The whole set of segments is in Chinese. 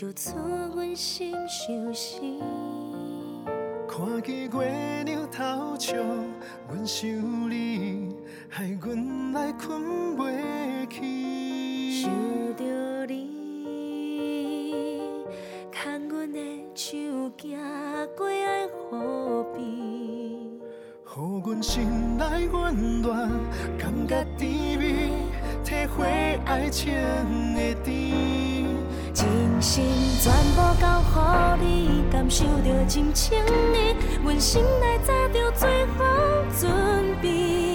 就出阮心相思。看见月亮偷笑，阮想你，害阮来困袂去。想着你，牵阮的手行过爱河边，予阮心内温暖，感觉甜蜜，体会爱情的甜。心全部交予你，感受着真情意，阮心内早着最好准备。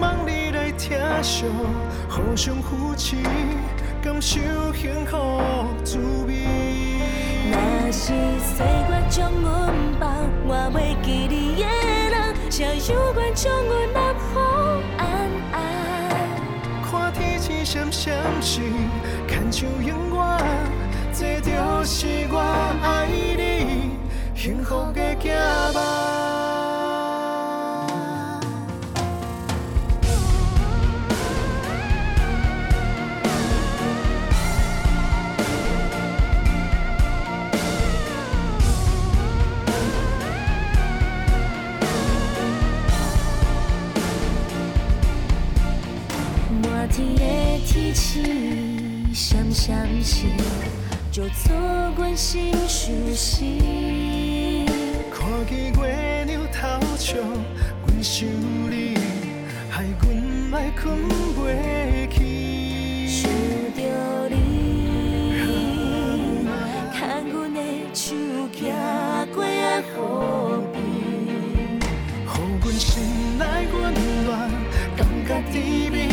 望你来听惜，互相扶持，感受幸福滋味。若是岁月将阮放，我袂记你的人，谁有愿将阮揽好安安？看天星闪闪时，牵手永远，这就是我爱你幸福的行梦。满天的天气，闪闪时，就做阮心相思。看见月亮偷笑，阮想你，害阮来困袂去。想着你，牵阮的手行过爱河边，予阮心内温暖，感觉甜蜜，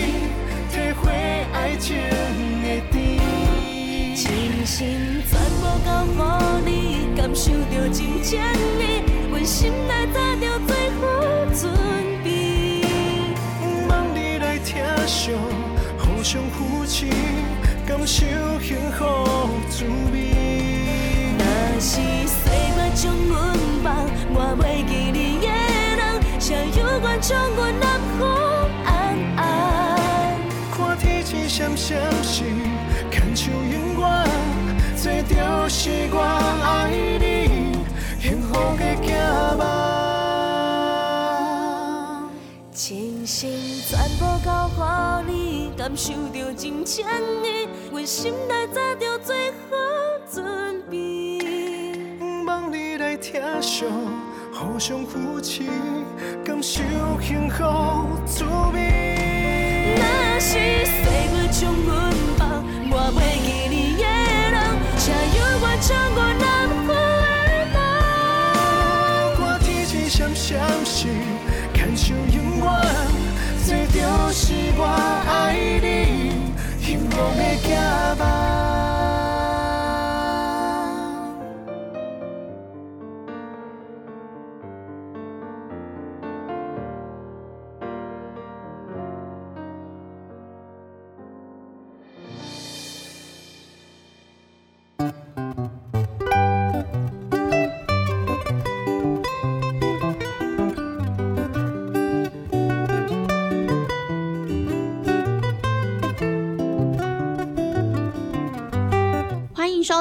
体会爱情。心全部交予你，感受着真情意，阮心内早着最好准备。望你来听惜，互相扶持，感受幸福滋味。若是岁月将阮放，我袂记你的人，谁有愿将阮揽好安安？看天星闪闪时，牵手永远，这就是我爱你幸福的行梦。真心全部交予你，感受着真情意，阮心内早着最好准备。望你来听惜，互相扶持，感受幸福滋味。若是岁月将阮放，我袂记你的人，谁尝过南湖耳朵我提起想相信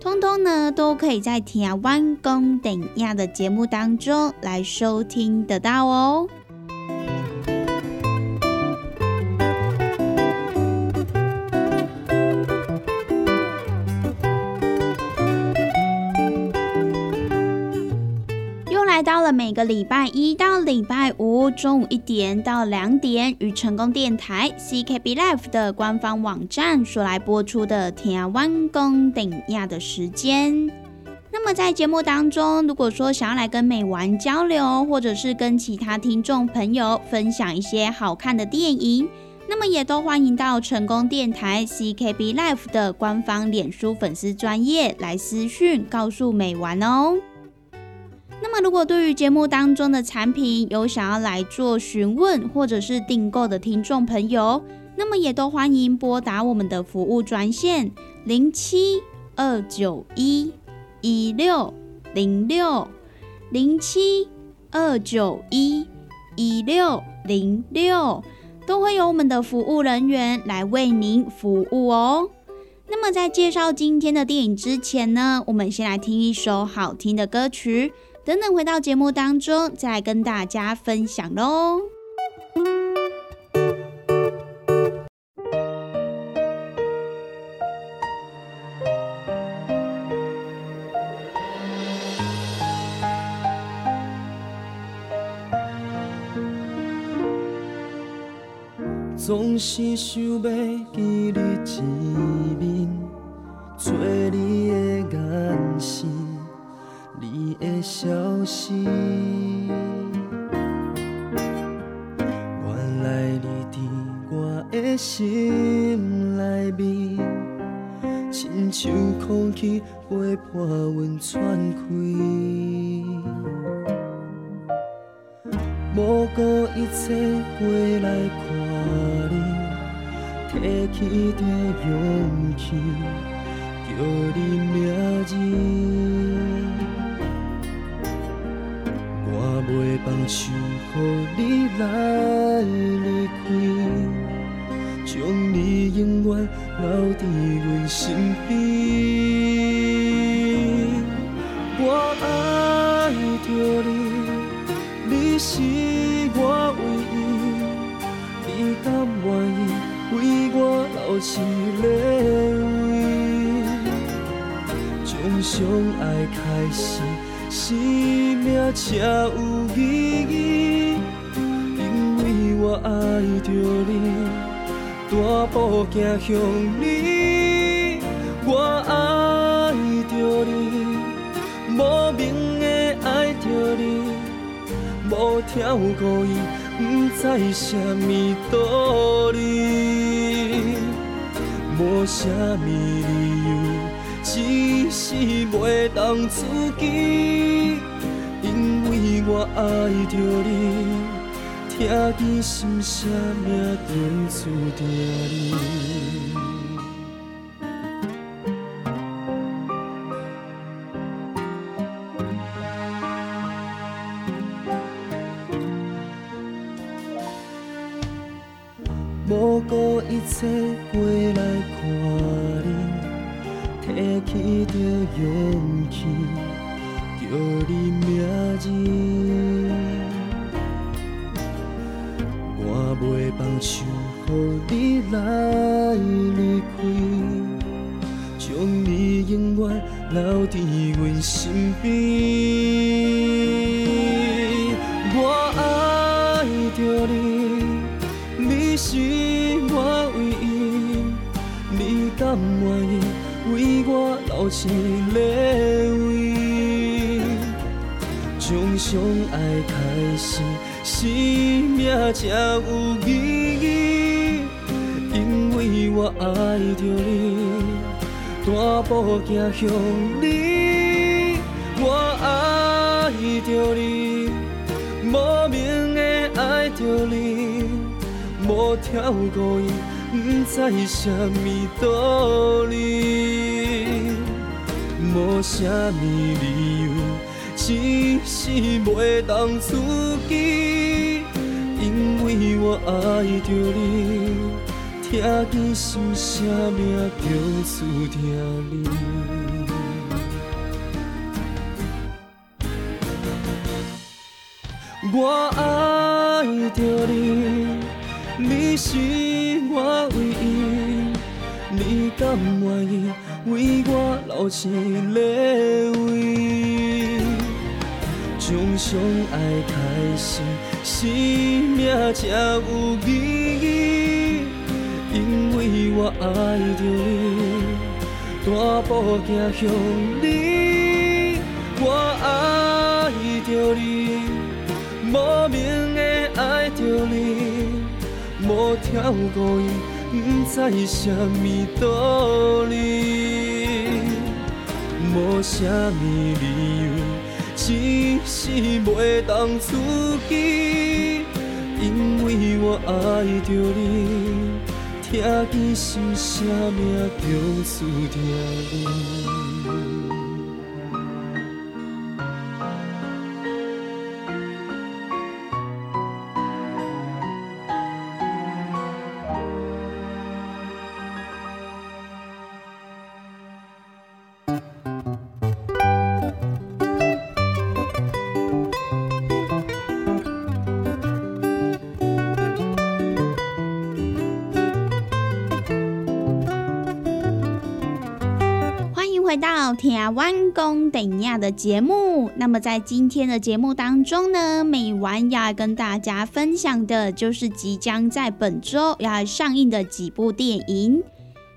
通通呢都可以在《听完公等亚》的节目当中来收听得到哦。到了每个礼拜一到礼拜五中午一点到两点，与成功电台 CKB Life 的官方网站所来播出的《天湾公顶亚》的时间。那么在节目当中，如果说想要来跟美玩交流，或者是跟其他听众朋友分享一些好看的电影，那么也都欢迎到成功电台 CKB Life 的官方脸书粉丝专业来私讯告诉美玩哦。那么如果对于节目当中的产品有想要来做询问或者是订购的听众朋友，那么也都欢迎拨打我们的服务专线零七二九一一六零六零七二九一一六零六。都会有我们的服务人员来为您服务哦。那么在介绍今天的电影之前呢，我们先来听一首好听的歌曲，等等回到节目当中再跟大家分享喽。总是想要记你一面，做你的眼神，的消息。原来你伫我的心内面，亲像空气陪伴阮喘气。不顾一切过来看你，提起着勇气，叫你名字。我未放手予你来离开，将你永远留伫阮身边。我爱着你，你是我唯一。你甘愿为我流下泪，从相爱开始。生命才有意义。因为我爱着你，大步走向你。我爱着你，莫名的爱着你，无条故意，不知什么道理。无啥物理，是袂当自己。因为我爱着你，听见心声命中注定你。你敢愿意为我留一个位？从相爱开始，生命才有意义。因为我爱着你，大步走向你。我爱着你，莫名的爱着你。无条故意，不知什么道理，无什么理由，只是袂当自己。因为我爱着你，听见心声命中注定你。我爱着你。你是我唯一，你敢愿意为我留一个位？从相爱开始，生命才有意义。因为我爱着你，大步走向你。我爱着你，莫名的爱着你。无跳过伊，不知什么道理，无什么理由，只是袂当出奇，因为我爱着你，听见心声命中注定。弯公等亚的节目，那么在今天的节目当中呢，美晚要跟大家分享的就是即将在本周要上映的几部电影。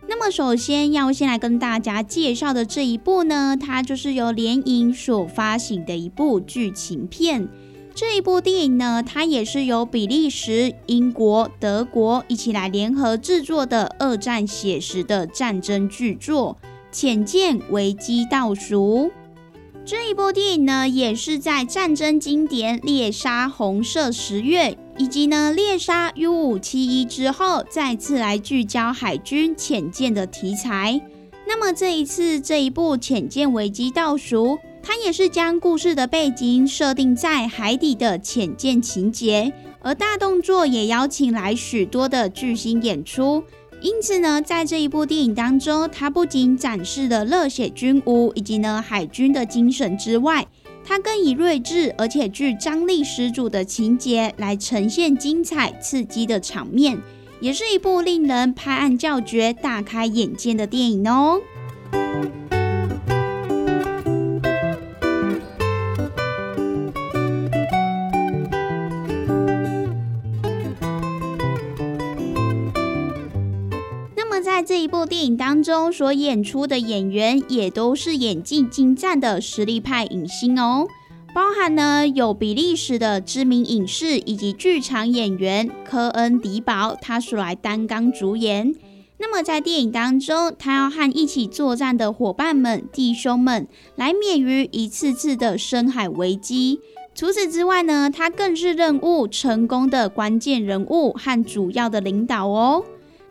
那么首先要先来跟大家介绍的这一部呢，它就是由联影所发行的一部剧情片。这一部电影呢，它也是由比利时、英国、德国一起来联合制作的二战写实的战争巨作。浅见危机倒数这一部电影呢，也是在战争经典《猎杀红色十月》以及呢《猎杀 U 五七一》之后，再次来聚焦海军浅见的题材。那么这一次这一部《浅见危机倒数》，它也是将故事的背景设定在海底的浅见情节，而大动作也邀请来许多的巨星演出。因此呢，在这一部电影当中，它不仅展示了热血军武以及呢海军的精神之外，它更以睿智而且具张力十足的情节来呈现精彩刺激的场面，也是一部令人拍案叫绝、大开眼界的电影哦。影当中所演出的演员也都是演技精湛的实力派影星哦，包含呢有比利时的知名影视以及剧场演员科恩迪堡，他所来担纲主演。那么在电影当中，他要和一起作战的伙伴们、弟兄们来免于一次次的深海危机。除此之外呢，他更是任务成功的关键人物和主要的领导哦。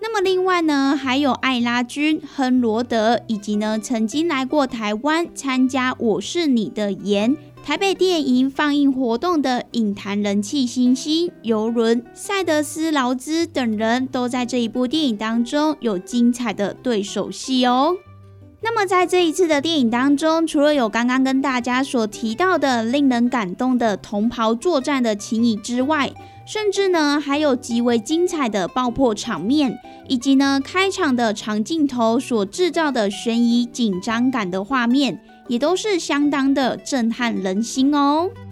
那么另外呢，还有艾拉君、亨罗德，以及呢曾经来过台湾参加《我是你的颜》台北电影放映活动的影坛人气新星尤伦塞德斯劳兹等人都在这一部电影当中有精彩的对手戏哦。那么在这一次的电影当中，除了有刚刚跟大家所提到的令人感动的同袍作战的情谊之外，甚至呢，还有极为精彩的爆破场面，以及呢开场的长镜头所制造的悬疑紧张感的画面，也都是相当的震撼人心哦。《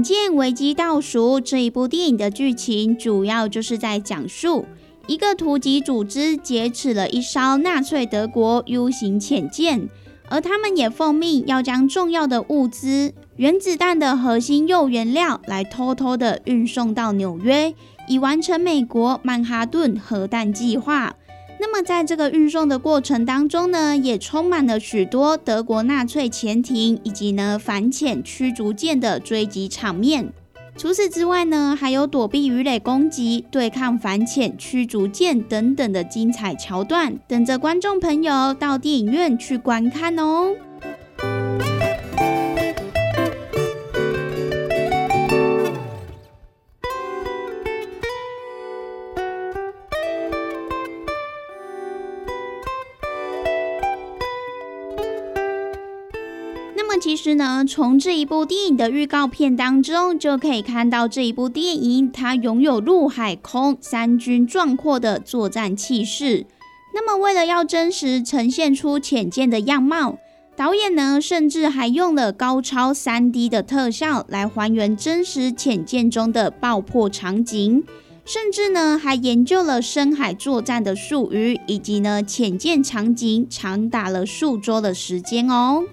浅见危机倒数》这一部电影的剧情，主要就是在讲述一个突击组织劫持了一艘纳粹德国 U 型潜舰，而他们也奉命要将重要的物资——原子弹的核心铀原料，来偷偷的运送到纽约，以完成美国曼哈顿核弹计划。那么，在这个运送的过程当中呢，也充满了许多德国纳粹潜艇以及呢反潜驱逐舰的追击场面。除此之外呢，还有躲避鱼雷攻击、对抗反潜驱逐舰等等的精彩桥段，等着观众朋友到电影院去观看哦。实呢，从这一部电影的预告片当中就可以看到，这一部电影它拥有陆海空三军壮阔的作战气势。那么，为了要真实呈现出浅见的样貌，导演呢甚至还用了高超三 D 的特效来还原真实浅见中的爆破场景。甚至呢还研究了深海作战的术语，以及呢潜舰场景，长达了数周的时间哦。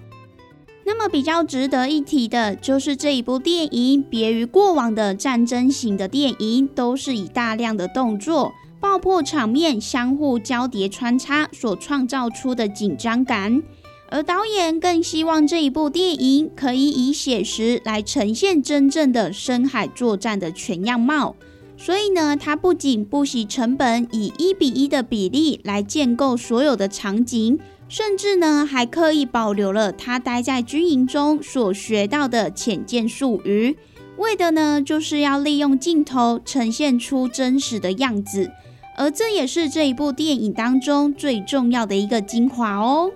那么比较值得一提的就是这一部电影，别于过往的战争型的电影，都是以大量的动作、爆破场面相互交叠穿插所创造出的紧张感。而导演更希望这一部电影可以以写实来呈现真正的深海作战的全样貌，所以呢，他不仅不惜成本，以一比一的比例来建构所有的场景，甚至呢，还刻意保留了他待在军营中所学到的浅见术语，为的呢，就是要利用镜头呈现出真实的样子，而这也是这一部电影当中最重要的一个精华哦。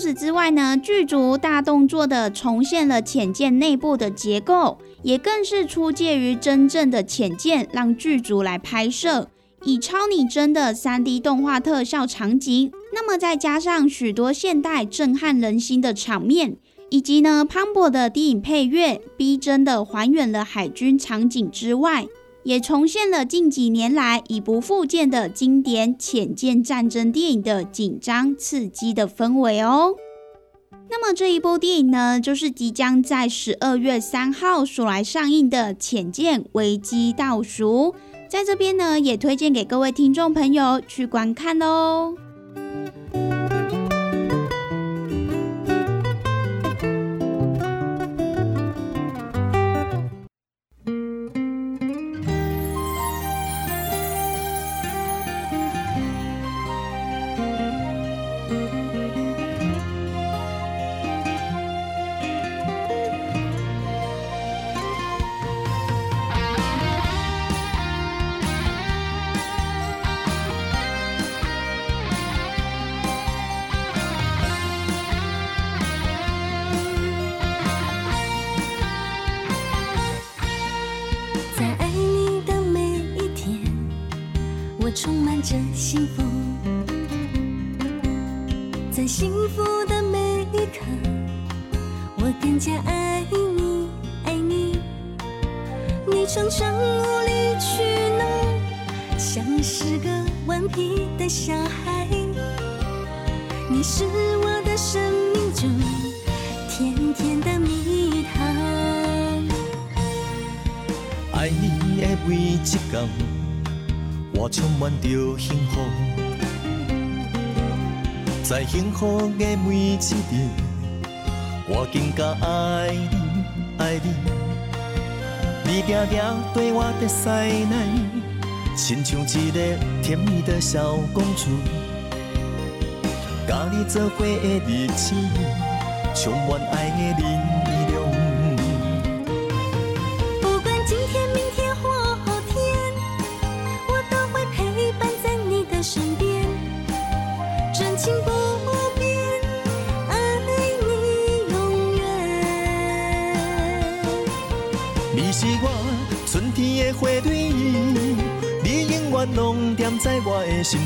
除此之外呢，剧组大动作的重现了浅见内部的结构，也更是出借于真正的浅见，让剧组来拍摄，以超拟真的三 D 动画特效场景，那么再加上许多现代震撼人心的场面，以及呢磅礴的低影配乐，逼真的还原了海军场景之外。也重现了近几年来已不复见的经典浅见战争电影的紧张刺激的氛围哦。那么这一部电影呢，就是即将在十二月三号所来上映的《浅见危机倒数》。在这边呢，也推荐给各位听众朋友去观看哦。在幸福的每一日，我更加爱你，爱你。你定定对我的塞奶，亲像一个甜蜜的小公主。甲你做伙的日子，充满爱的你心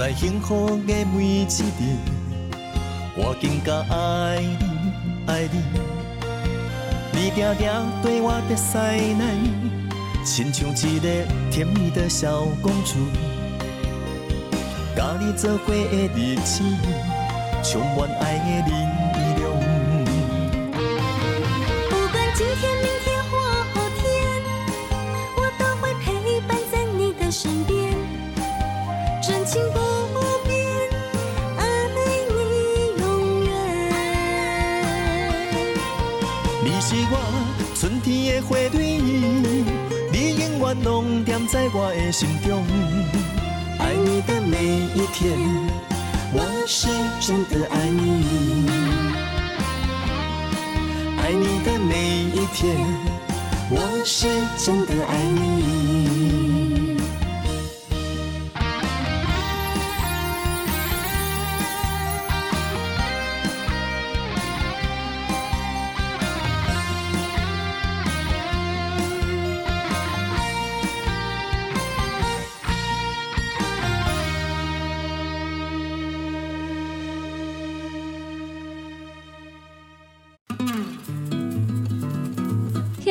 在幸福的每一日，我更加爱你，爱你。你定定对我的塞奶，亲像一个甜蜜的小公主。甲你做伙的日子，充满爱的人心中。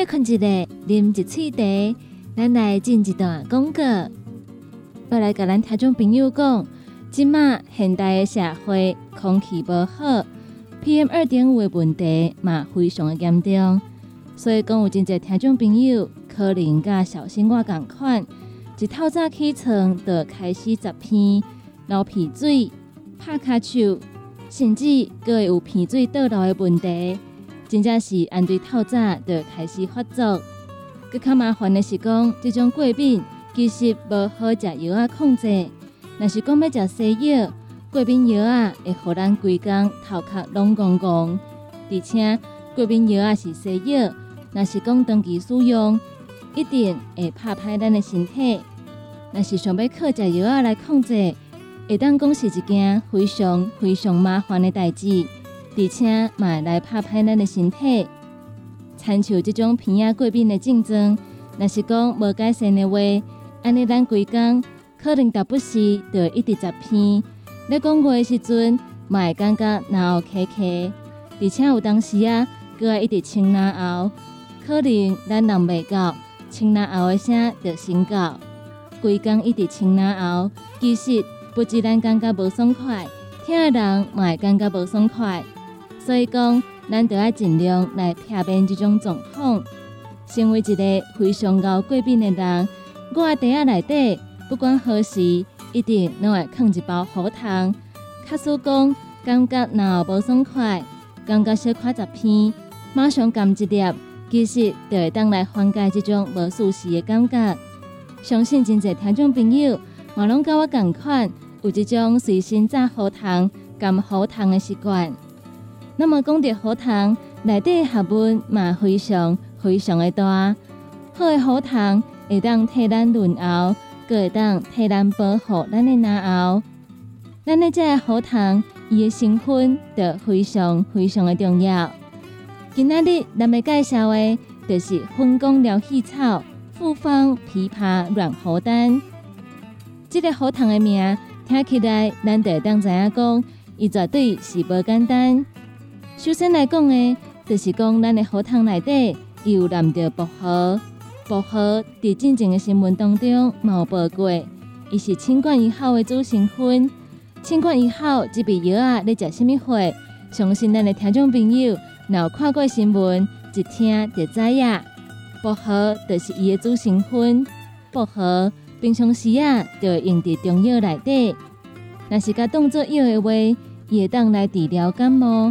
歇困一下，啉一喙茶，咱来进一段广告。要来甲咱听众朋友讲，即马现代的社会空气无好，PM 二点五的问题嘛非常的严重，所以讲有真侪听众朋友可能甲小心我共款，一透早起床就开始十片流鼻水、拍卡手，甚至佫会有鼻水倒流的问题。真正是按对透早就开始发作。更较麻烦的是讲，这种过敏其实无好食药啊控制。若是讲要食西药，过敏药啊会互咱规工头壳拢戆戆，而且过敏药啊是西药，若是讲长期使用，一定会拍歹咱的身体。若是想要靠食药啊来控制，会当讲是一件非常非常麻烦的代志。而且嘛来拍拍咱的身体，参像即种鼻仔过敏的症状，若是讲无改善的话，安尼咱规工可能达不时就一直十片。咧讲话的时阵，嘛会感觉脑壳壳，而且有当时啊，佮爱一直清脑喉，可能咱人袂到清脑喉的声就先到，规工一直清脑喉，其实不止咱感觉无爽快，听的人嘛会感觉无爽快。所以讲，咱就要尽量来避免这种状况。身为一个非常高过敏的人，我的袋仔内底不管何时，一定拢会放一包喉糖。假使讲感觉脑无爽快，感觉小可十片，马上含一粒，其实就会当来缓解这种无舒适的感觉。相信真侪听众朋友我拢甲我共款，有这种随身带喉糖、含喉糖的习惯。那么讲到喉糖，内底学问嘛非常非常的大。好的喉糖会当替咱润喉，佮会当替咱保护咱的牙喉。咱的这个喉糖，伊的成分就非常非常的重要。今仔日咱要介绍的，就是分工疗气草复方枇杷软喉丹。这个喉糖的名听起来，咱就当知影讲，伊绝对是无简单。首先来讲的，就是讲咱的荷塘内底有含着薄荷。薄荷伫进前的新闻当中有报过，伊是清冠一号的主成分。清冠一号这味药啊，咧食什么货？相信咱的听众朋友，若有看过新闻，一听就知影。薄荷就是伊的主成分。薄荷平常时啊，就会用伫中药内底。若是甲当作药的话，伊会当来治疗感冒。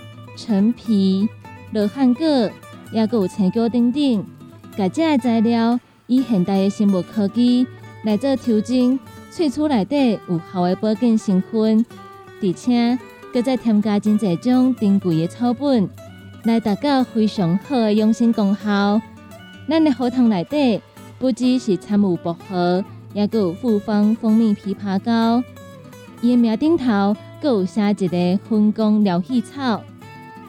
陈皮、罗汉果，也有青椒等等，甲这个材料以现代的生物科技来做调整，萃取内底有效的保健成分，而且佮再添加真侪种珍贵的草本，来达到非常好的养生功效。咱的荷塘内底不只是掺有薄荷，也有复方蜂蜜枇杷膏。伊名顶头阁有写一个分工疗气草，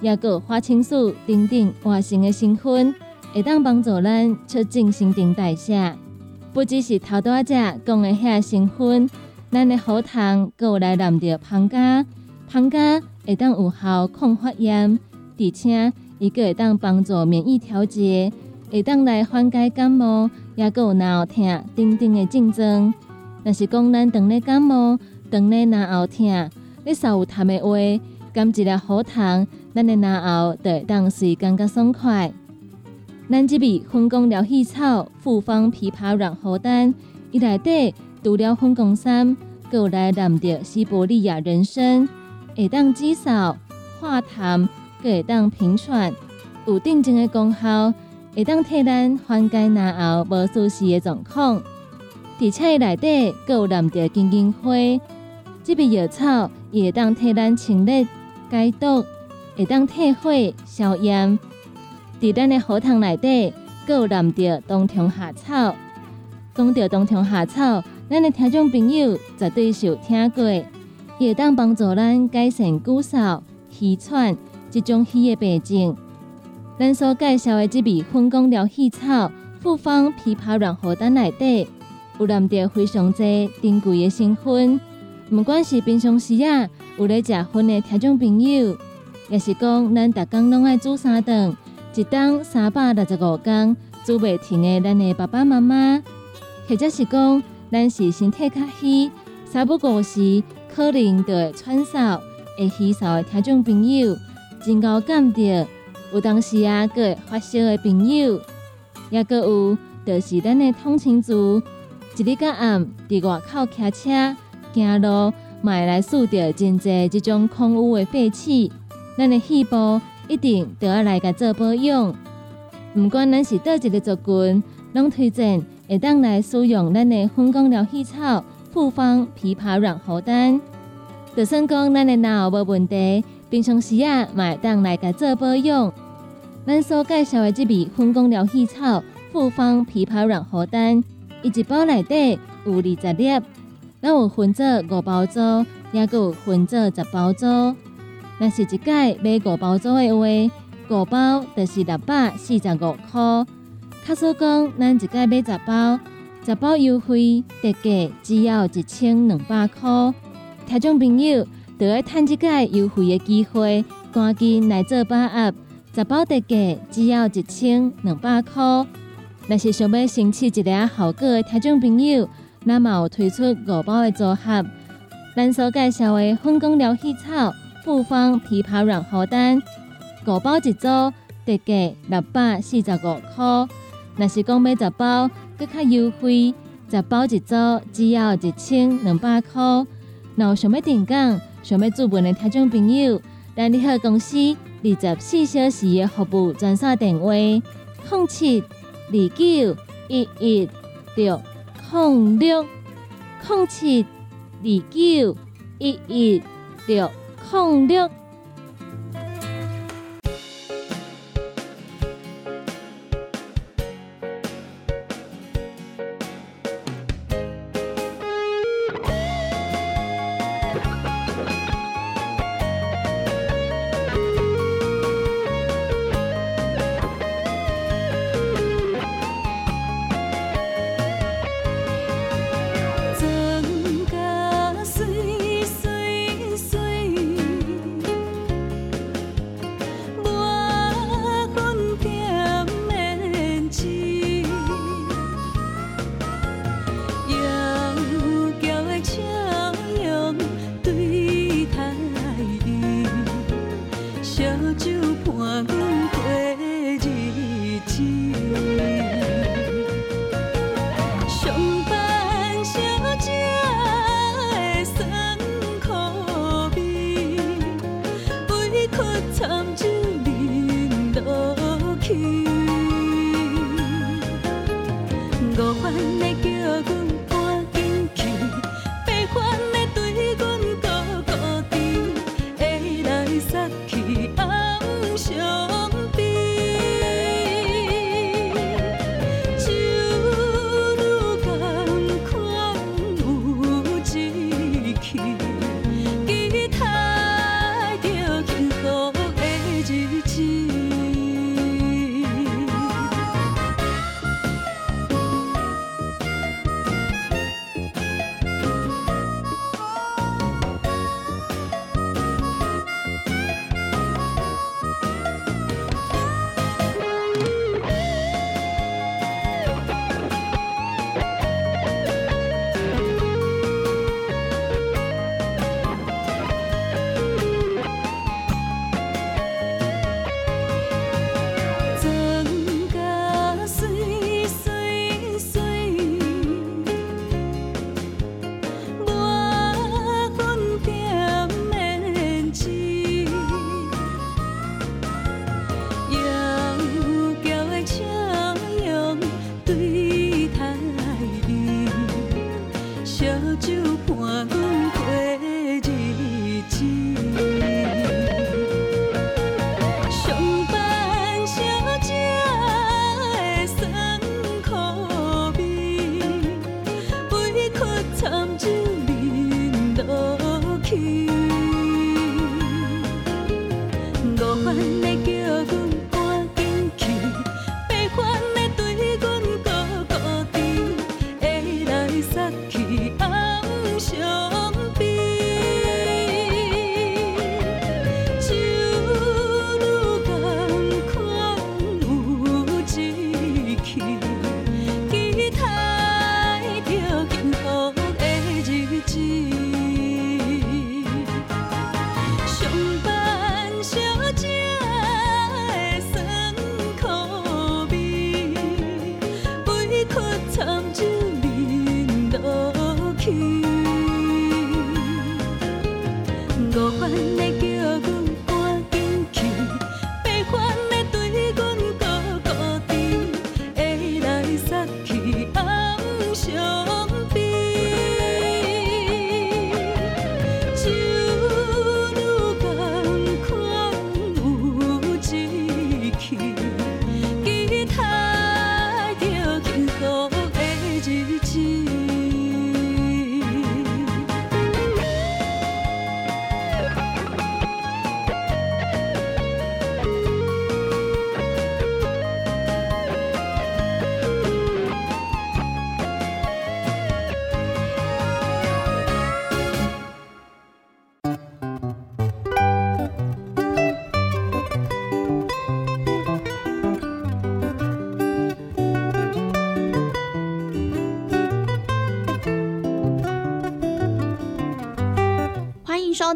也有花青素等等活性的成分，会当帮助咱促进新陈代谢。不只是头拄仔讲的遐成分，咱的喉糖阁有来染着芳加，芳加会当有效抗发炎，而且伊阁会当帮助免疫调节，会当来缓解感冒，也阁有脑疼等等的症状。若是讲咱当咧感冒、当咧脑后疼，你稍有痰的话，甘一粒喉糖，咱的脑后就会当随感觉爽快。咱即味分工疗气草复方枇杷软喉丹，伊内底除了分工三，阁有来染着西伯利亚人参，会当止嗽、化痰，阁会当平喘，有定静的功效，会当替咱缓解脑后无舒适的状况。而且伊内底阁有染着金银花，即味药草伊会当替咱清热解毒，会当退火消炎。伫咱的荷塘内底，阁有染着冬虫夏草。讲到冬虫夏草，咱的听众朋友绝对是有听过，伊会当帮助咱改善骨嗽、气喘即种虚的病症。咱所介绍的即味分工疗气草复方枇杷软荷丹内底，有染着非常多珍贵的成分。毋管是平常时啊有咧食薰的听众朋友，也是讲咱逐工拢爱煮三顿。一当三百六十五天煮袂停的，咱的爸爸妈妈，或者是讲咱是身体较虚、三不五时可能就会喘嗽、会稀嗽的听众朋友，真够感着。有当时啊，个会发烧的朋友，也个有，就是咱的通勤族，一日到暗伫外口骑车、行路，买来受着真济即种空污的废气，咱的细胞。一定都要来个做保养，毋管咱是倒一个族群，拢推荐会当来使用咱的分光疗气草复方枇杷软喉丹。就算讲咱的脑无问题，平常时啊，嘛会当来个做保养。咱所介绍的这味分光疗气草复方枇杷软喉丹，伊一包内底有二十粒，咱有分做五包装，也有分做十包装。若是一届买五包装的话，五包就是六百四十五块。卡说讲，咱一届买十包，十包优惠特价只要一千两百块。听众朋友，就要趁这届优惠的机会，赶紧来做把握。十包特价只要一千两百块。若是想要升起一个效果的听众朋友，那么推出五包的组合，咱所介绍的分工疗气草。复方枇杷软荷丹，五包一组，特价六百四十五块。若是讲买十包，更较优惠，十包一组只要一千两百块。若有想要订购、想要注文的听众朋友，咱联合公司二十四小时的服务专线电话：零七二九一一六零六零七二九一一六。空六。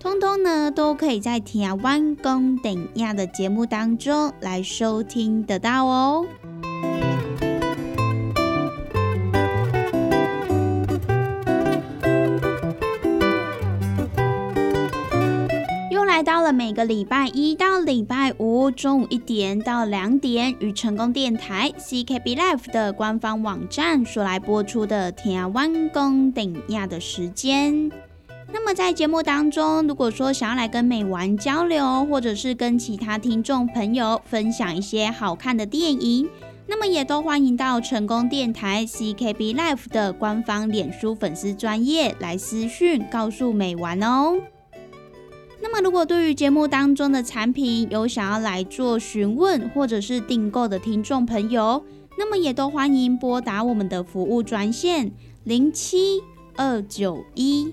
通通呢，都可以在《听湾公等亚》的节目当中来收听得到哦。又来到了每个礼拜一到礼拜五中午一点到两点，与成功电台 CKB Life 的官方网站所来播出的《听湾公等亚》的时间。那么在节目当中，如果说想要来跟美玩交流，或者是跟其他听众朋友分享一些好看的电影，那么也都欢迎到成功电台 CKB Life 的官方脸书粉丝专业来私讯告诉美玩哦。那么如果对于节目当中的产品有想要来做询问或者是订购的听众朋友，那么也都欢迎拨打我们的服务专线零七二九一。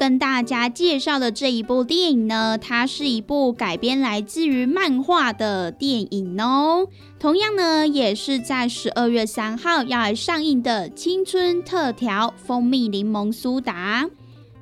跟大家介绍的这一部电影呢，它是一部改编来自于漫画的电影哦。同样呢，也是在十二月三号要来上映的青春特调蜂蜜柠檬苏打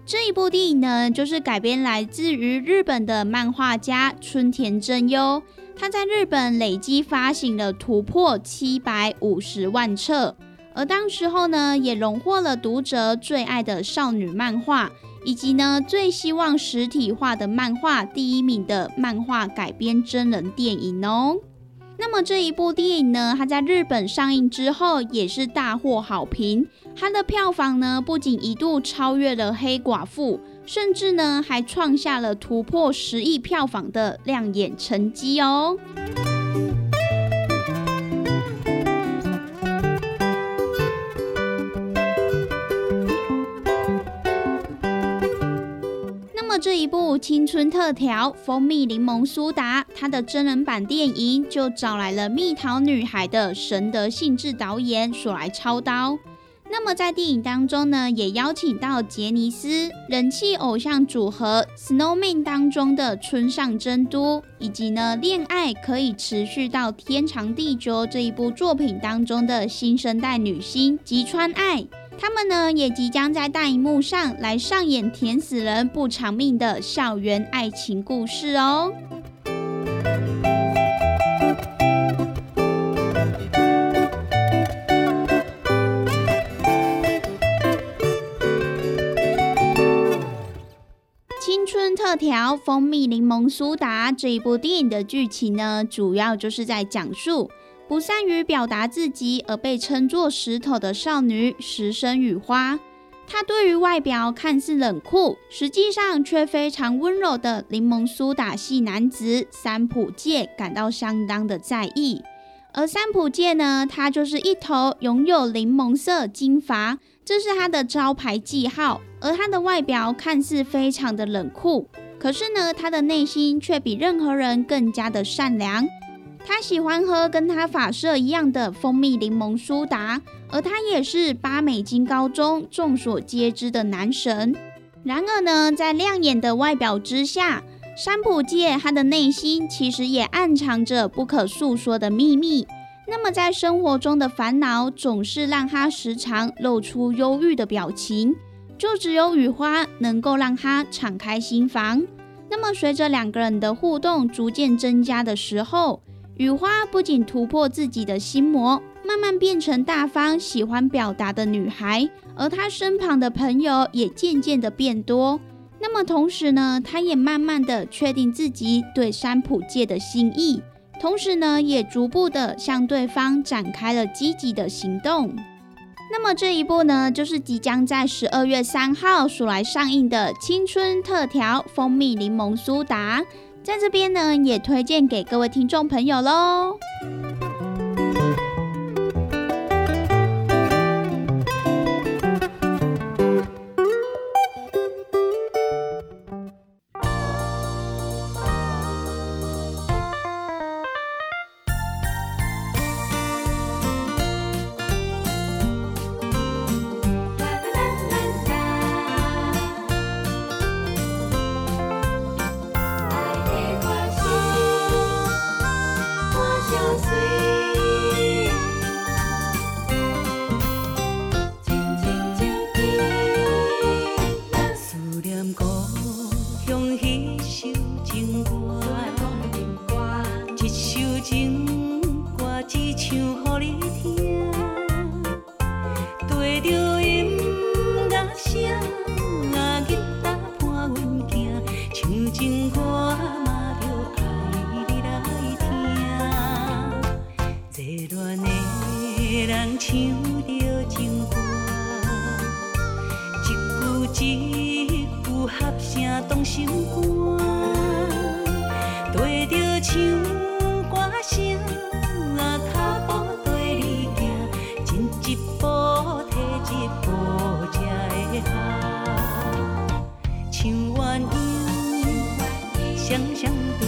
这一部电影呢，就是改编来自于日本的漫画家春田真优，他在日本累计发行了突破七百五十万册。而当时候呢，也荣获了读者最爱的少女漫画，以及呢最希望实体化的漫画第一名的漫画改编真人电影哦。那么这一部电影呢，它在日本上映之后也是大获好评，它的票房呢不仅一度超越了《黑寡妇》，甚至呢还创下了突破十亿票房的亮眼成绩哦。这一部青春特调蜂蜜柠檬苏打，它的真人版电影就找来了蜜桃女孩的神德信治导演所来操刀。那么在电影当中呢，也邀请到杰尼斯人气偶像组合 Snowman 当中的村上真都，以及呢恋爱可以持续到天长地久这一部作品当中的新生代女星吉川爱。他们呢，也即将在大荧幕上来上演甜死人不偿命的校园爱情故事哦。青春特调蜂蜜柠檬苏打这一部电影的剧情呢，主要就是在讲述。不善于表达自己而被称作石头的少女石生雨花，她对于外表看似冷酷，实际上却非常温柔的柠檬苏打系男子三浦介感到相当的在意。而三浦介呢，他就是一头拥有柠檬色金发，这是他的招牌记号。而他的外表看似非常的冷酷，可是呢，他的内心却比任何人更加的善良。他喜欢喝跟他发色一样的蜂蜜柠檬苏打，而他也是八美金高中众所皆知的男神。然而呢，在亮眼的外表之下，山浦介他的内心其实也暗藏着不可诉说的秘密。那么在生活中的烦恼总是让他时常露出忧郁的表情，就只有雨花能够让他敞开心房。那么随着两个人的互动逐渐增加的时候，雨花不仅突破自己的心魔，慢慢变成大方、喜欢表达的女孩，而她身旁的朋友也渐渐的变多。那么同时呢，她也慢慢的确定自己对山浦界的心意，同时呢，也逐步的向对方展开了积极的行动。那么这一部呢，就是即将在十二月三号所来上映的青春特调蜂蜜柠檬苏打。在这边呢，也推荐给各位听众朋友喽。想想。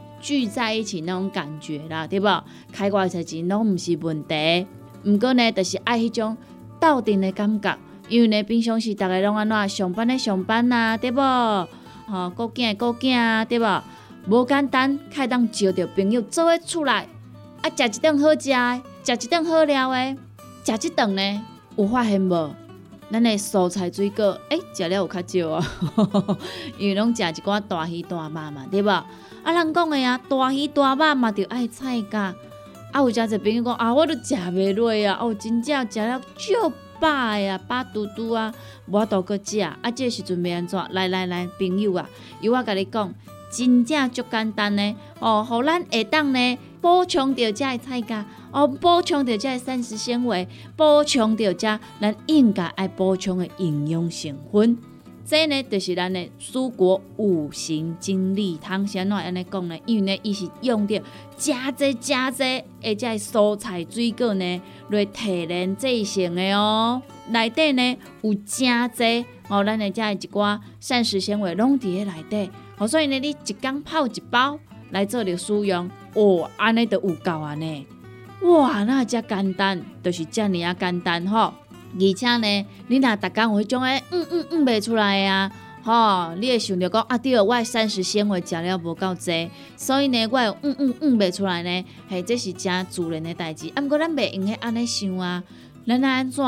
聚在一起那种感觉啦，对不？开偌侪钱拢毋是问题，毋过呢，就是爱迄种斗阵的感觉。因为呢，平常时逐个拢安怎上班的上班呐、对不？吼、顾囝的顾囝啊，对不？无简单，开当招着朋友做伙出来，啊，食一顿好食的，食一顿好料的，食一顿呢，有发现无？咱的蔬菜水果，诶、食了有较少哦，因为拢食一寡大鱼大肉嘛，对无？啊，人讲的啊，大鱼大肉嘛，着爱菜价。啊，有诚济朋友讲啊，我都食袂落啊，哦，真正食了足饱的啊，饱嘟嘟啊，无法度搁食。啊，这时阵要安怎？来来来，朋友啊，由我甲你讲，真正足简单呢。哦，互咱下当呢补充着遮的菜价，哦，补充着遮的膳食纤维，补充着遮咱应该爱补充的营养成分。这呢，就是咱的蔬果五行精力汤。是安怎安尼讲呢？因为呢，伊是用着真济真济，而且蔬菜水果呢来提炼制成的哦。内底呢有真济哦，咱的遮的一寡膳食纤维拢伫咧内底。哦，所以呢，你一工泡一包来做着使用，哦，安尼就有够啊呢。哇，那遮简单，就是遮尔啊简单吼。而且呢，你若逐工有迄种诶，嗯嗯嗯袂出来啊，吼、你会想着讲啊，对，我诶膳食纤维食了无够济，所以呢，我会嗯嗯嗯袂出来呢，嘿，这是真自然的代志。啊，毋过咱袂用迄安尼想啊，咱安怎，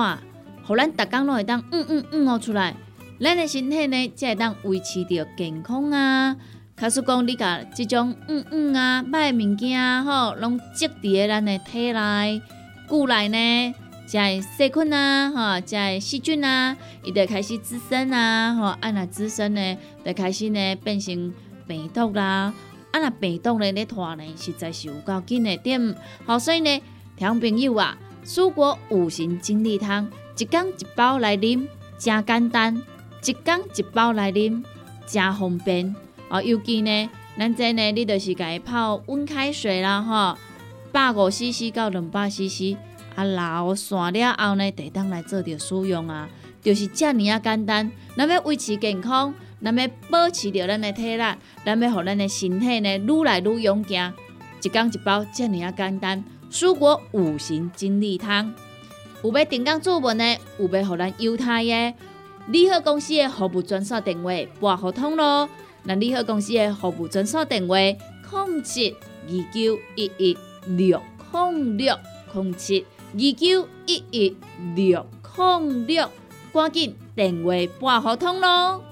互咱逐工拢会当嗯嗯嗯哦出来，咱的身体呢，才会当维持着健康啊。假使讲你甲即种嗯嗯啊歹物件吼，拢积伫咧咱的体内、骨内呢。这细菌啊，吼，这细菌啊，伊就开始滋生啊，吼，啊若滋生呢，就开始呢变成病毒啦，啊若病毒呢咧拖呢，实在是有够紧的点，好，所以呢，听朋友啊，蔬果五行精力汤，一缸一包来啉，真简单，一缸一包来啉，真方便，啊，尤其呢，咱这呢，你就是家泡温开水啦，吼，百五 CC 到两百 CC。啊，老散了后呢，得当来做着使用啊，就是遮尔啊简单。咱要维持健康，咱要保持着咱的体力，咱要互咱的身体呢愈来愈勇健。一缸一包，遮尔啊简单。蔬果五行精力汤，有要订购做文的，有要互咱犹太的，利好公司的服务专线电话拨互通咯。那利好公司的服务专线电话：零七二九一一六零六零七。二九一一六零六，赶紧电话拨合通咯。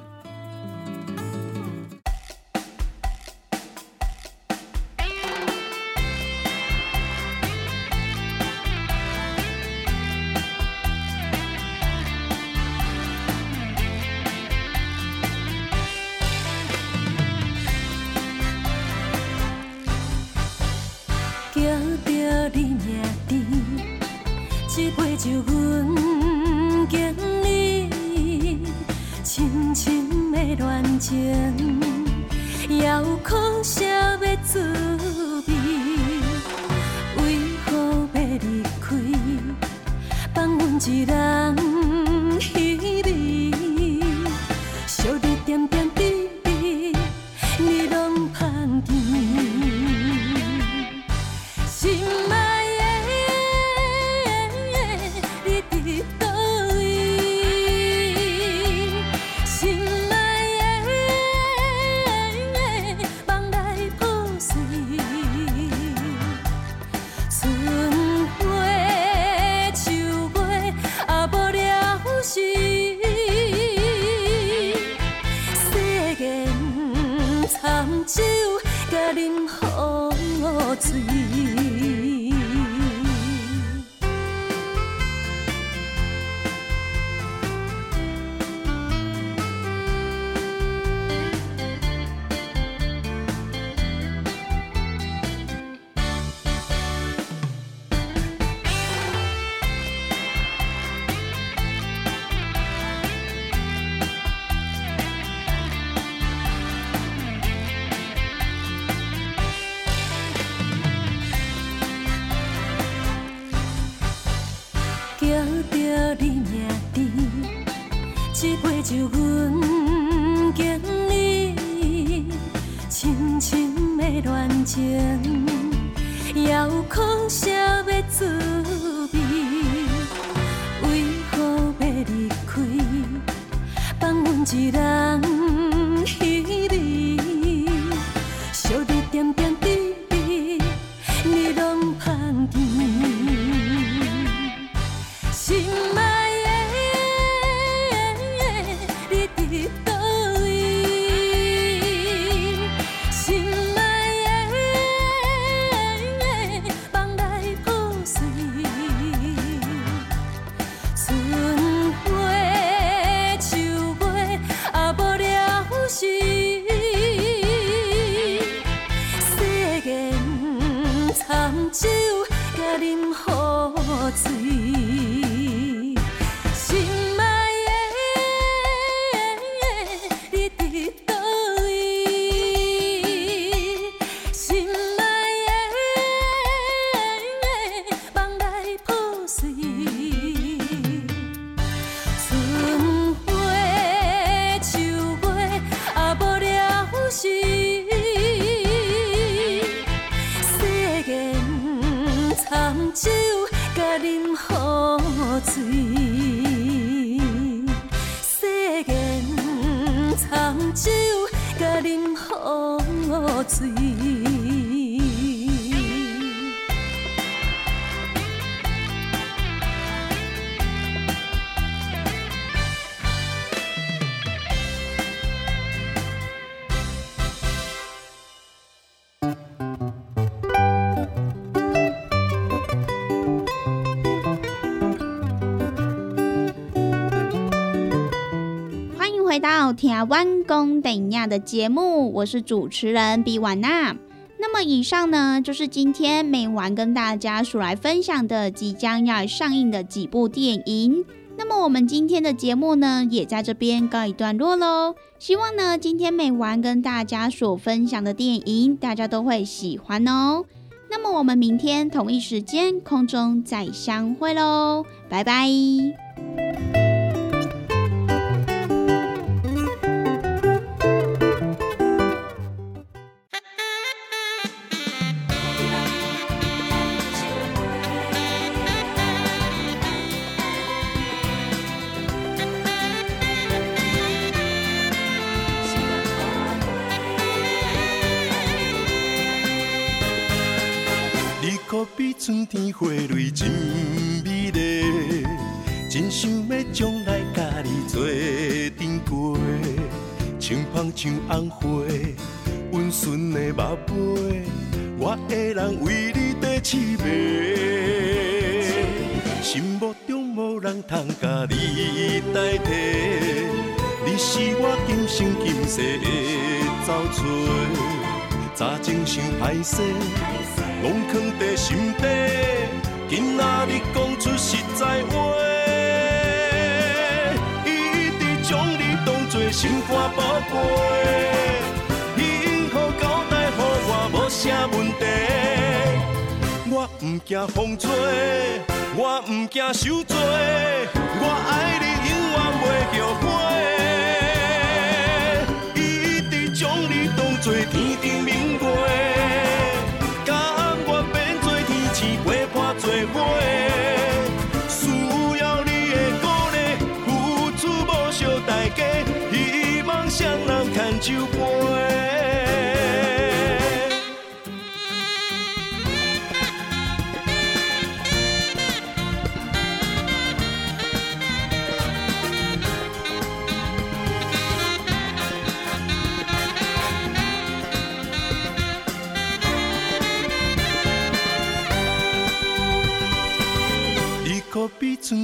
淡酒，甲饮好醉。誓言淡酒，甲饮好醉。到台湾公等亚的节目，我是主持人比婉娜。那么以上呢，就是今天美完跟大家所来分享的即将要上映的几部电影。那么我们今天的节目呢，也在这边告一段落喽。希望呢，今天美完跟大家所分享的电影，大家都会喜欢哦。那么我们明天同一时间空中再相会喽，拜拜。通甲你代替，你是我今生今世的走找，早前想歹势。拢藏在心底，今仔日讲出实在话，一直将你当作心肝宝贝，幸福交代予我无啥问题。毋惊风吹，我毋惊受罪，我爱你永远袂后悔，一直将你当作天顶明月。需要你的鼓励，付出无小代价，希望双人牵手陪。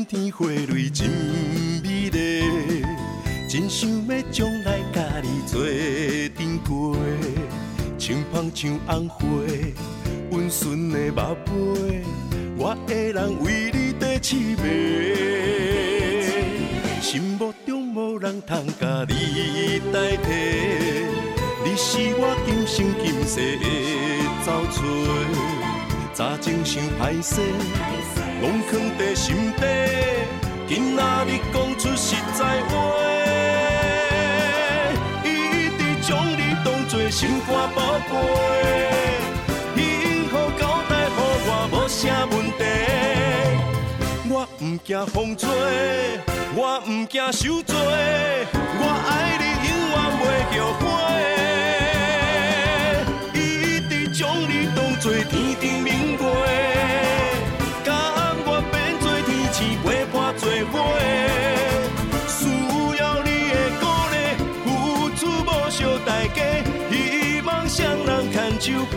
天花蕊真美丽，真想要将来甲你做阵过，像芳像红花，温顺的目背，我会人为你地凄美，心目中无人通甲你代替，你是我今生今世的走找，早前想歹势。拢藏在心底，今仔日讲出实在话，一直将你当作心肝宝贝，幸福交代予我无啥问题。我不惊风吹，我不惊受罪，我爱你永远袂后悔，人牵手陪。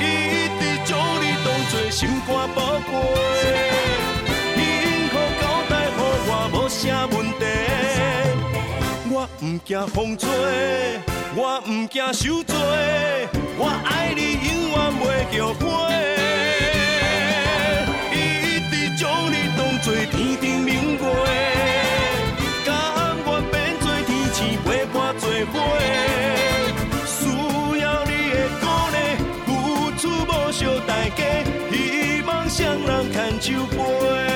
一直将你当作心肝宝贝，幸福交代予我无啥问题。我毋惊风吹，我毋惊受罪，我爱你永远袂后悔。做天顶明月，you, boy.